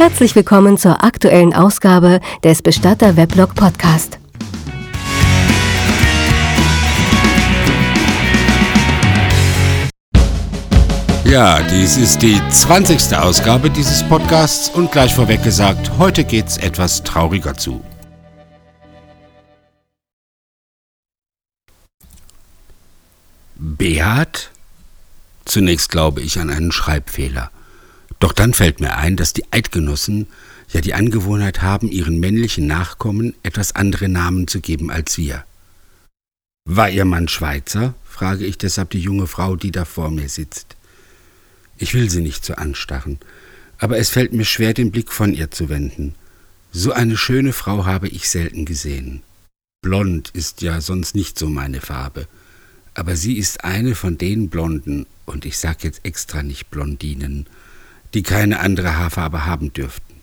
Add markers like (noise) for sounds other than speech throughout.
Herzlich willkommen zur aktuellen Ausgabe des Bestatter Weblog Podcast. Ja, dies ist die 20. Ausgabe dieses Podcasts und gleich vorweg gesagt, heute geht's etwas trauriger zu. Beat? Zunächst glaube ich an einen Schreibfehler. Doch dann fällt mir ein, dass die Eidgenossen ja die Angewohnheit haben, ihren männlichen Nachkommen etwas andere Namen zu geben als wir. War Ihr Mann Schweizer? frage ich deshalb die junge Frau, die da vor mir sitzt. Ich will sie nicht so anstarren, aber es fällt mir schwer, den Blick von ihr zu wenden. So eine schöne Frau habe ich selten gesehen. Blond ist ja sonst nicht so meine Farbe, aber sie ist eine von den Blonden, und ich sag jetzt extra nicht Blondinen, die keine andere Haarfarbe haben dürften.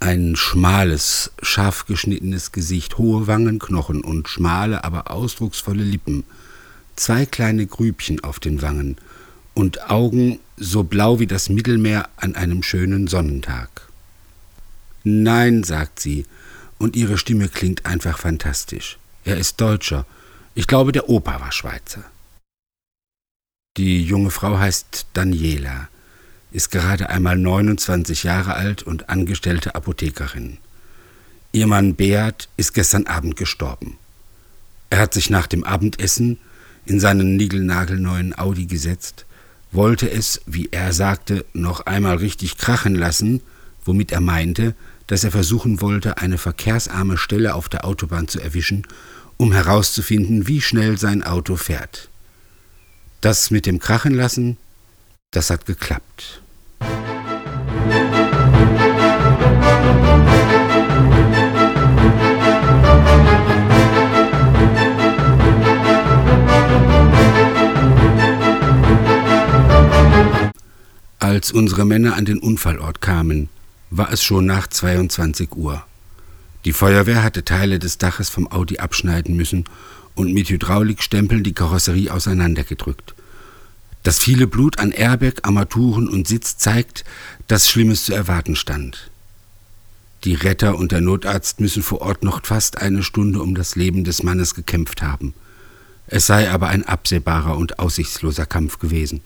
Ein schmales, scharf geschnittenes Gesicht, hohe Wangenknochen und schmale, aber ausdrucksvolle Lippen, zwei kleine Grübchen auf den Wangen und Augen so blau wie das Mittelmeer an einem schönen Sonnentag. Nein, sagt sie, und ihre Stimme klingt einfach fantastisch. Er ist Deutscher. Ich glaube, der Opa war Schweizer. Die junge Frau heißt Daniela, ist gerade einmal 29 Jahre alt und angestellte Apothekerin. Ihr Mann Beat ist gestern Abend gestorben. Er hat sich nach dem Abendessen in seinen niegelnagelneuen Audi gesetzt, wollte es, wie er sagte, noch einmal richtig krachen lassen, womit er meinte, dass er versuchen wollte, eine verkehrsarme Stelle auf der Autobahn zu erwischen, um herauszufinden, wie schnell sein Auto fährt. Das mit dem Krachen lassen, das hat geklappt. Als unsere Männer an den Unfallort kamen, war es schon nach 22 Uhr. Die Feuerwehr hatte Teile des Daches vom Audi abschneiden müssen und mit Hydraulikstempeln die Karosserie auseinandergedrückt. Das viele Blut an Airbag, Armaturen und Sitz zeigt, dass Schlimmes zu erwarten stand. Die Retter und der Notarzt müssen vor Ort noch fast eine Stunde um das Leben des Mannes gekämpft haben. Es sei aber ein absehbarer und aussichtsloser Kampf gewesen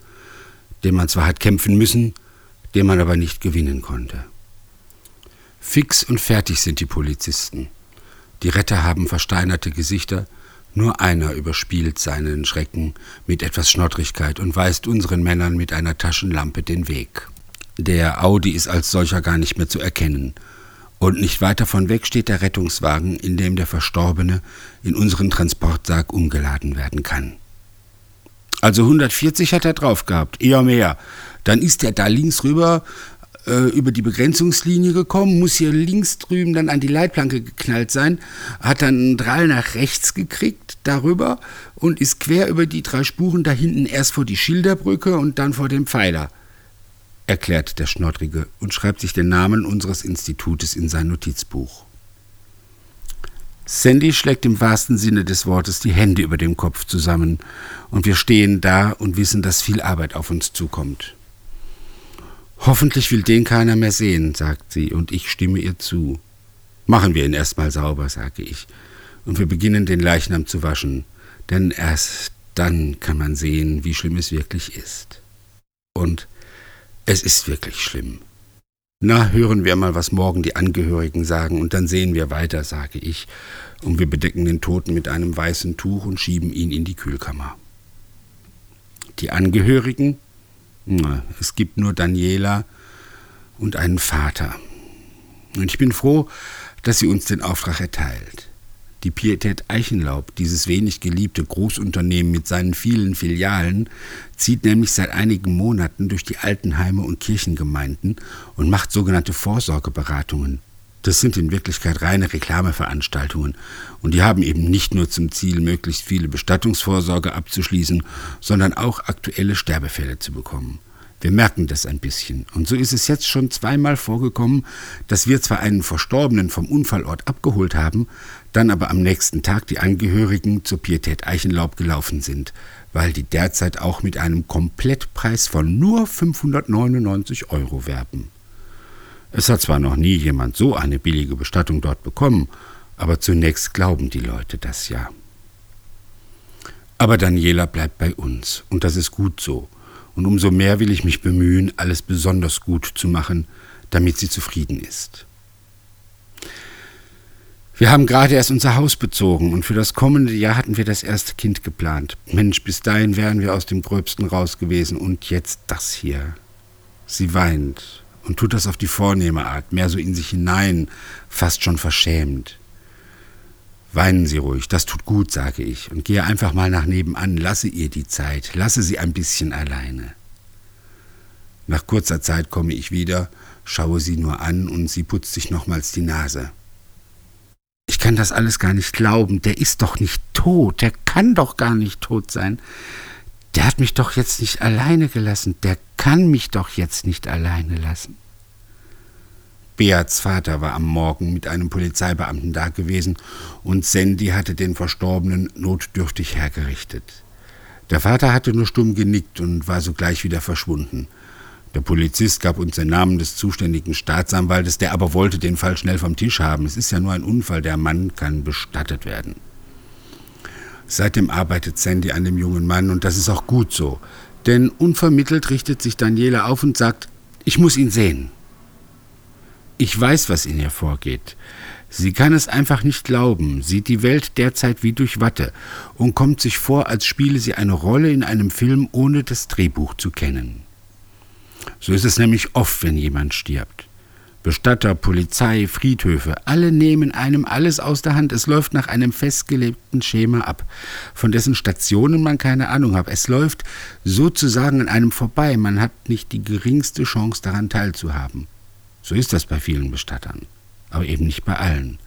den man zwar hat kämpfen müssen, den man aber nicht gewinnen konnte. Fix und fertig sind die Polizisten. Die Retter haben versteinerte Gesichter, nur einer überspielt seinen Schrecken mit etwas Schnottrigkeit und weist unseren Männern mit einer Taschenlampe den Weg. Der Audi ist als solcher gar nicht mehr zu erkennen, und nicht weit davon weg steht der Rettungswagen, in dem der Verstorbene in unseren Transportsack umgeladen werden kann. Also 140 hat er drauf gehabt, eher mehr. Dann ist er da links rüber äh, über die Begrenzungslinie gekommen, muss hier links drüben dann an die Leitplanke geknallt sein, hat dann einen Drall nach rechts gekriegt darüber und ist quer über die drei Spuren da hinten erst vor die Schilderbrücke und dann vor dem Pfeiler, erklärt der Schnottrige und schreibt sich den Namen unseres Institutes in sein Notizbuch. Sandy schlägt im wahrsten Sinne des Wortes die Hände über dem Kopf zusammen, und wir stehen da und wissen, dass viel Arbeit auf uns zukommt. Hoffentlich will den keiner mehr sehen, sagt sie, und ich stimme ihr zu. Machen wir ihn erstmal sauber, sage ich, und wir beginnen den Leichnam zu waschen, denn erst dann kann man sehen, wie schlimm es wirklich ist. Und es ist wirklich schlimm. Na, hören wir mal, was morgen die Angehörigen sagen, und dann sehen wir weiter, sage ich, und wir bedecken den Toten mit einem weißen Tuch und schieben ihn in die Kühlkammer. Die Angehörigen? Na, es gibt nur Daniela und einen Vater. Und ich bin froh, dass sie uns den Auftrag erteilt. Die Pietät Eichenlaub, dieses wenig geliebte Großunternehmen mit seinen vielen Filialen, zieht nämlich seit einigen Monaten durch die Altenheime und Kirchengemeinden und macht sogenannte Vorsorgeberatungen. Das sind in Wirklichkeit reine Reklameveranstaltungen und die haben eben nicht nur zum Ziel, möglichst viele Bestattungsvorsorge abzuschließen, sondern auch aktuelle Sterbefälle zu bekommen. Wir merken das ein bisschen. Und so ist es jetzt schon zweimal vorgekommen, dass wir zwar einen Verstorbenen vom Unfallort abgeholt haben, dann aber am nächsten Tag die Angehörigen zur Pietät Eichenlaub gelaufen sind, weil die derzeit auch mit einem Komplettpreis von nur 599 Euro werben. Es hat zwar noch nie jemand so eine billige Bestattung dort bekommen, aber zunächst glauben die Leute das ja. Aber Daniela bleibt bei uns, und das ist gut so. Und umso mehr will ich mich bemühen, alles besonders gut zu machen, damit sie zufrieden ist. Wir haben gerade erst unser Haus bezogen und für das kommende Jahr hatten wir das erste Kind geplant. Mensch, bis dahin wären wir aus dem Gröbsten raus gewesen und jetzt das hier. Sie weint und tut das auf die vornehme Art, mehr so in sich hinein, fast schon verschämt. Weinen Sie ruhig, das tut gut, sage ich, und gehe einfach mal nach nebenan, lasse ihr die Zeit, lasse sie ein bisschen alleine. Nach kurzer Zeit komme ich wieder, schaue sie nur an und sie putzt sich nochmals die Nase. Ich kann das alles gar nicht glauben, der ist doch nicht tot, der kann doch gar nicht tot sein. Der hat mich doch jetzt nicht alleine gelassen, der kann mich doch jetzt nicht alleine lassen. Beats Vater war am Morgen mit einem Polizeibeamten da gewesen und Sandy hatte den Verstorbenen notdürftig hergerichtet. Der Vater hatte nur stumm genickt und war sogleich wieder verschwunden. Der Polizist gab uns den Namen des zuständigen Staatsanwaltes, der aber wollte den Fall schnell vom Tisch haben. Es ist ja nur ein Unfall, der Mann kann bestattet werden. Seitdem arbeitet Sandy an dem jungen Mann und das ist auch gut so. Denn unvermittelt richtet sich Daniela auf und sagt, ich muss ihn sehen. Ich weiß, was in ihr vorgeht. Sie kann es einfach nicht glauben, sieht die Welt derzeit wie durch Watte und kommt sich vor, als spiele sie eine Rolle in einem Film, ohne das Drehbuch zu kennen. So ist es nämlich oft, wenn jemand stirbt. Bestatter, Polizei, Friedhöfe, alle nehmen einem alles aus der Hand. Es läuft nach einem festgelegten Schema ab, von dessen Stationen man keine Ahnung hat. Es läuft sozusagen an einem vorbei. Man hat nicht die geringste Chance daran teilzuhaben. So ist das bei vielen Bestattern, aber eben nicht bei allen.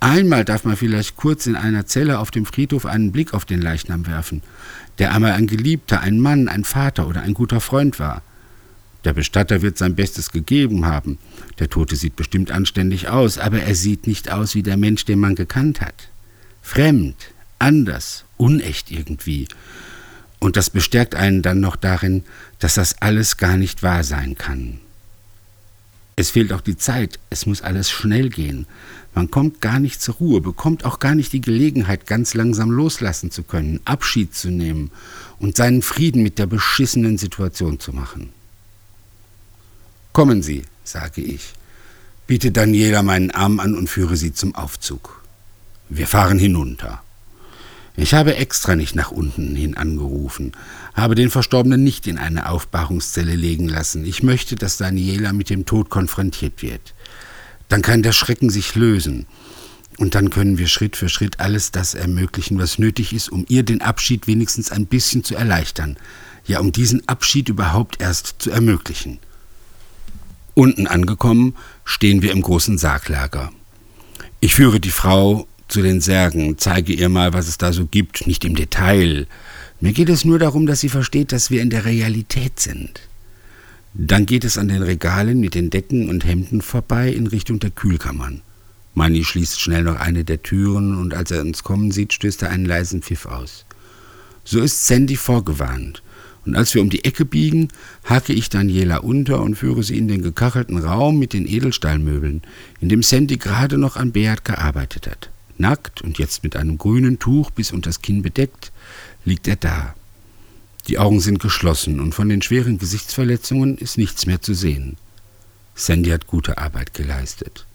Einmal darf man vielleicht kurz in einer Zelle auf dem Friedhof einen Blick auf den Leichnam werfen, der einmal ein Geliebter, ein Mann, ein Vater oder ein guter Freund war. Der Bestatter wird sein Bestes gegeben haben. Der Tote sieht bestimmt anständig aus, aber er sieht nicht aus wie der Mensch, den man gekannt hat. Fremd, anders, unecht irgendwie. Und das bestärkt einen dann noch darin, dass das alles gar nicht wahr sein kann. Es fehlt auch die Zeit, es muss alles schnell gehen. Man kommt gar nicht zur Ruhe, bekommt auch gar nicht die Gelegenheit, ganz langsam loslassen zu können, Abschied zu nehmen und seinen Frieden mit der beschissenen Situation zu machen. Kommen Sie, sage ich, biete Daniela meinen Arm an und führe sie zum Aufzug. Wir fahren hinunter. Ich habe extra nicht nach unten hin angerufen, habe den Verstorbenen nicht in eine Aufbahrungszelle legen lassen. Ich möchte, dass Daniela mit dem Tod konfrontiert wird. Dann kann der Schrecken sich lösen. Und dann können wir Schritt für Schritt alles das ermöglichen, was nötig ist, um ihr den Abschied wenigstens ein bisschen zu erleichtern. Ja, um diesen Abschied überhaupt erst zu ermöglichen. Unten angekommen, stehen wir im großen Sarglager. Ich führe die Frau zu den Särgen, zeige ihr mal, was es da so gibt, nicht im Detail. Mir geht es nur darum, dass sie versteht, dass wir in der Realität sind. Dann geht es an den Regalen mit den Decken und Hemden vorbei in Richtung der Kühlkammern. Manni schließt schnell noch eine der Türen und als er uns kommen sieht, stößt er einen leisen Pfiff aus. So ist Sandy vorgewarnt. Und als wir um die Ecke biegen, hacke ich Daniela unter und führe sie in den gekachelten Raum mit den Edelstahlmöbeln, in dem Sandy gerade noch an Beat gearbeitet hat. Nackt und jetzt mit einem grünen Tuch bis unter das Kinn bedeckt, liegt er da. Die Augen sind geschlossen und von den schweren Gesichtsverletzungen ist nichts mehr zu sehen. Sandy hat gute Arbeit geleistet.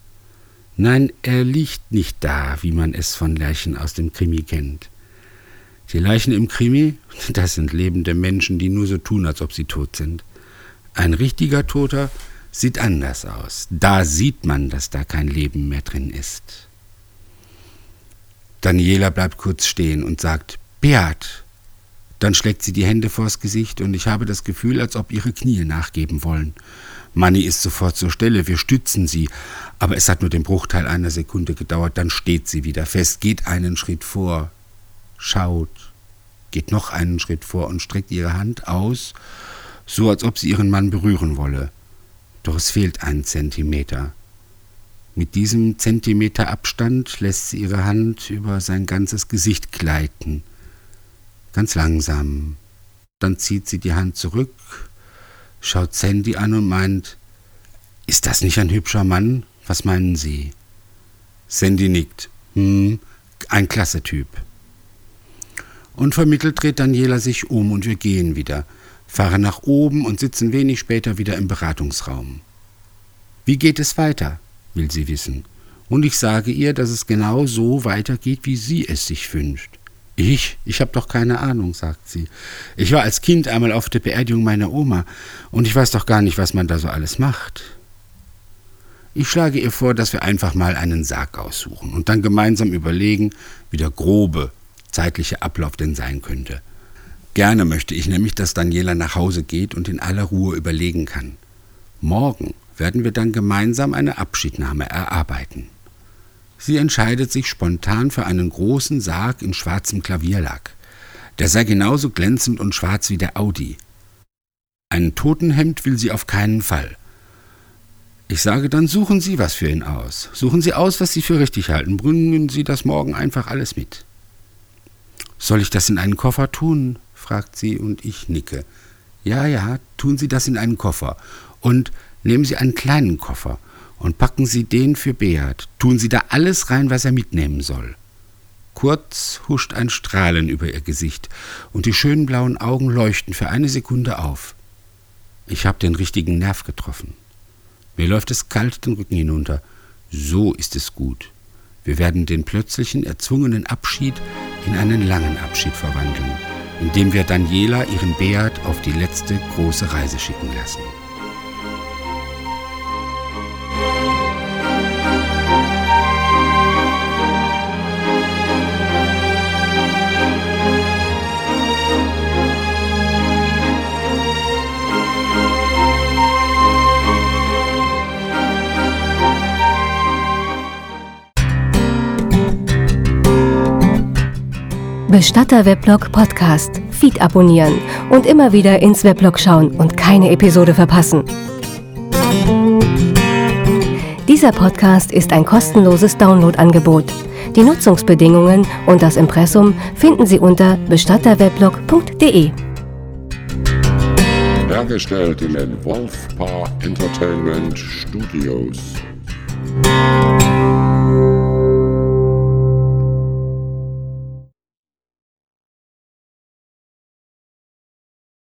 Nein, er liegt nicht da, wie man es von Leichen aus dem Krimi kennt. Die Leichen im Krimi, (laughs) das sind lebende Menschen, die nur so tun, als ob sie tot sind. Ein richtiger Toter sieht anders aus. Da sieht man, dass da kein Leben mehr drin ist. Daniela bleibt kurz stehen und sagt, Beat. Dann schlägt sie die Hände vors Gesicht und ich habe das Gefühl, als ob ihre Knie nachgeben wollen. Manni ist sofort zur Stelle, wir stützen sie, aber es hat nur den Bruchteil einer Sekunde gedauert, dann steht sie wieder fest, geht einen Schritt vor, schaut, geht noch einen Schritt vor und streckt ihre Hand aus, so als ob sie ihren Mann berühren wolle. Doch es fehlt ein Zentimeter. Mit diesem Zentimeter Abstand lässt sie ihre Hand über sein ganzes Gesicht gleiten. Ganz langsam. Dann zieht sie die Hand zurück, schaut Sandy an und meint, Ist das nicht ein hübscher Mann? Was meinen Sie? Sandy nickt. Hm, ein klasse Typ. Unvermittelt dreht Daniela sich um und wir gehen wieder, fahren nach oben und sitzen wenig später wieder im Beratungsraum. Wie geht es weiter? Will sie wissen. Und ich sage ihr, dass es genau so weitergeht, wie sie es sich wünscht. Ich? Ich habe doch keine Ahnung, sagt sie. Ich war als Kind einmal auf der Beerdigung meiner Oma und ich weiß doch gar nicht, was man da so alles macht. Ich schlage ihr vor, dass wir einfach mal einen Sarg aussuchen und dann gemeinsam überlegen, wie der grobe zeitliche Ablauf denn sein könnte. Gerne möchte ich nämlich, dass Daniela nach Hause geht und in aller Ruhe überlegen kann. Morgen werden wir dann gemeinsam eine Abschiednahme erarbeiten. Sie entscheidet sich spontan für einen großen Sarg in schwarzem Klavierlack. Der sei genauso glänzend und schwarz wie der Audi. Ein Totenhemd will sie auf keinen Fall. Ich sage dann, suchen Sie was für ihn aus. Suchen Sie aus, was Sie für richtig halten. Bringen Sie das morgen einfach alles mit. Soll ich das in einen Koffer tun? fragt sie und ich nicke. Ja, ja, tun Sie das in einen Koffer. Und nehmen Sie einen kleinen Koffer und packen Sie den für Beat. Tun Sie da alles rein, was er mitnehmen soll. Kurz huscht ein Strahlen über ihr Gesicht und die schönen blauen Augen leuchten für eine Sekunde auf. Ich habe den richtigen Nerv getroffen. Mir läuft es kalt den Rücken hinunter. So ist es gut. Wir werden den plötzlichen, erzwungenen Abschied in einen langen Abschied verwandeln, indem wir Daniela ihren Beat auf die letzte große Reise schicken lassen. Bestatter Weblog Podcast. Feed abonnieren und immer wieder ins Weblog schauen und keine Episode verpassen. Dieser Podcast ist ein kostenloses Downloadangebot. Die Nutzungsbedingungen und das Impressum finden Sie unter bestatterweblog.de. Hergestellt in den Wolfpaar Entertainment Studios.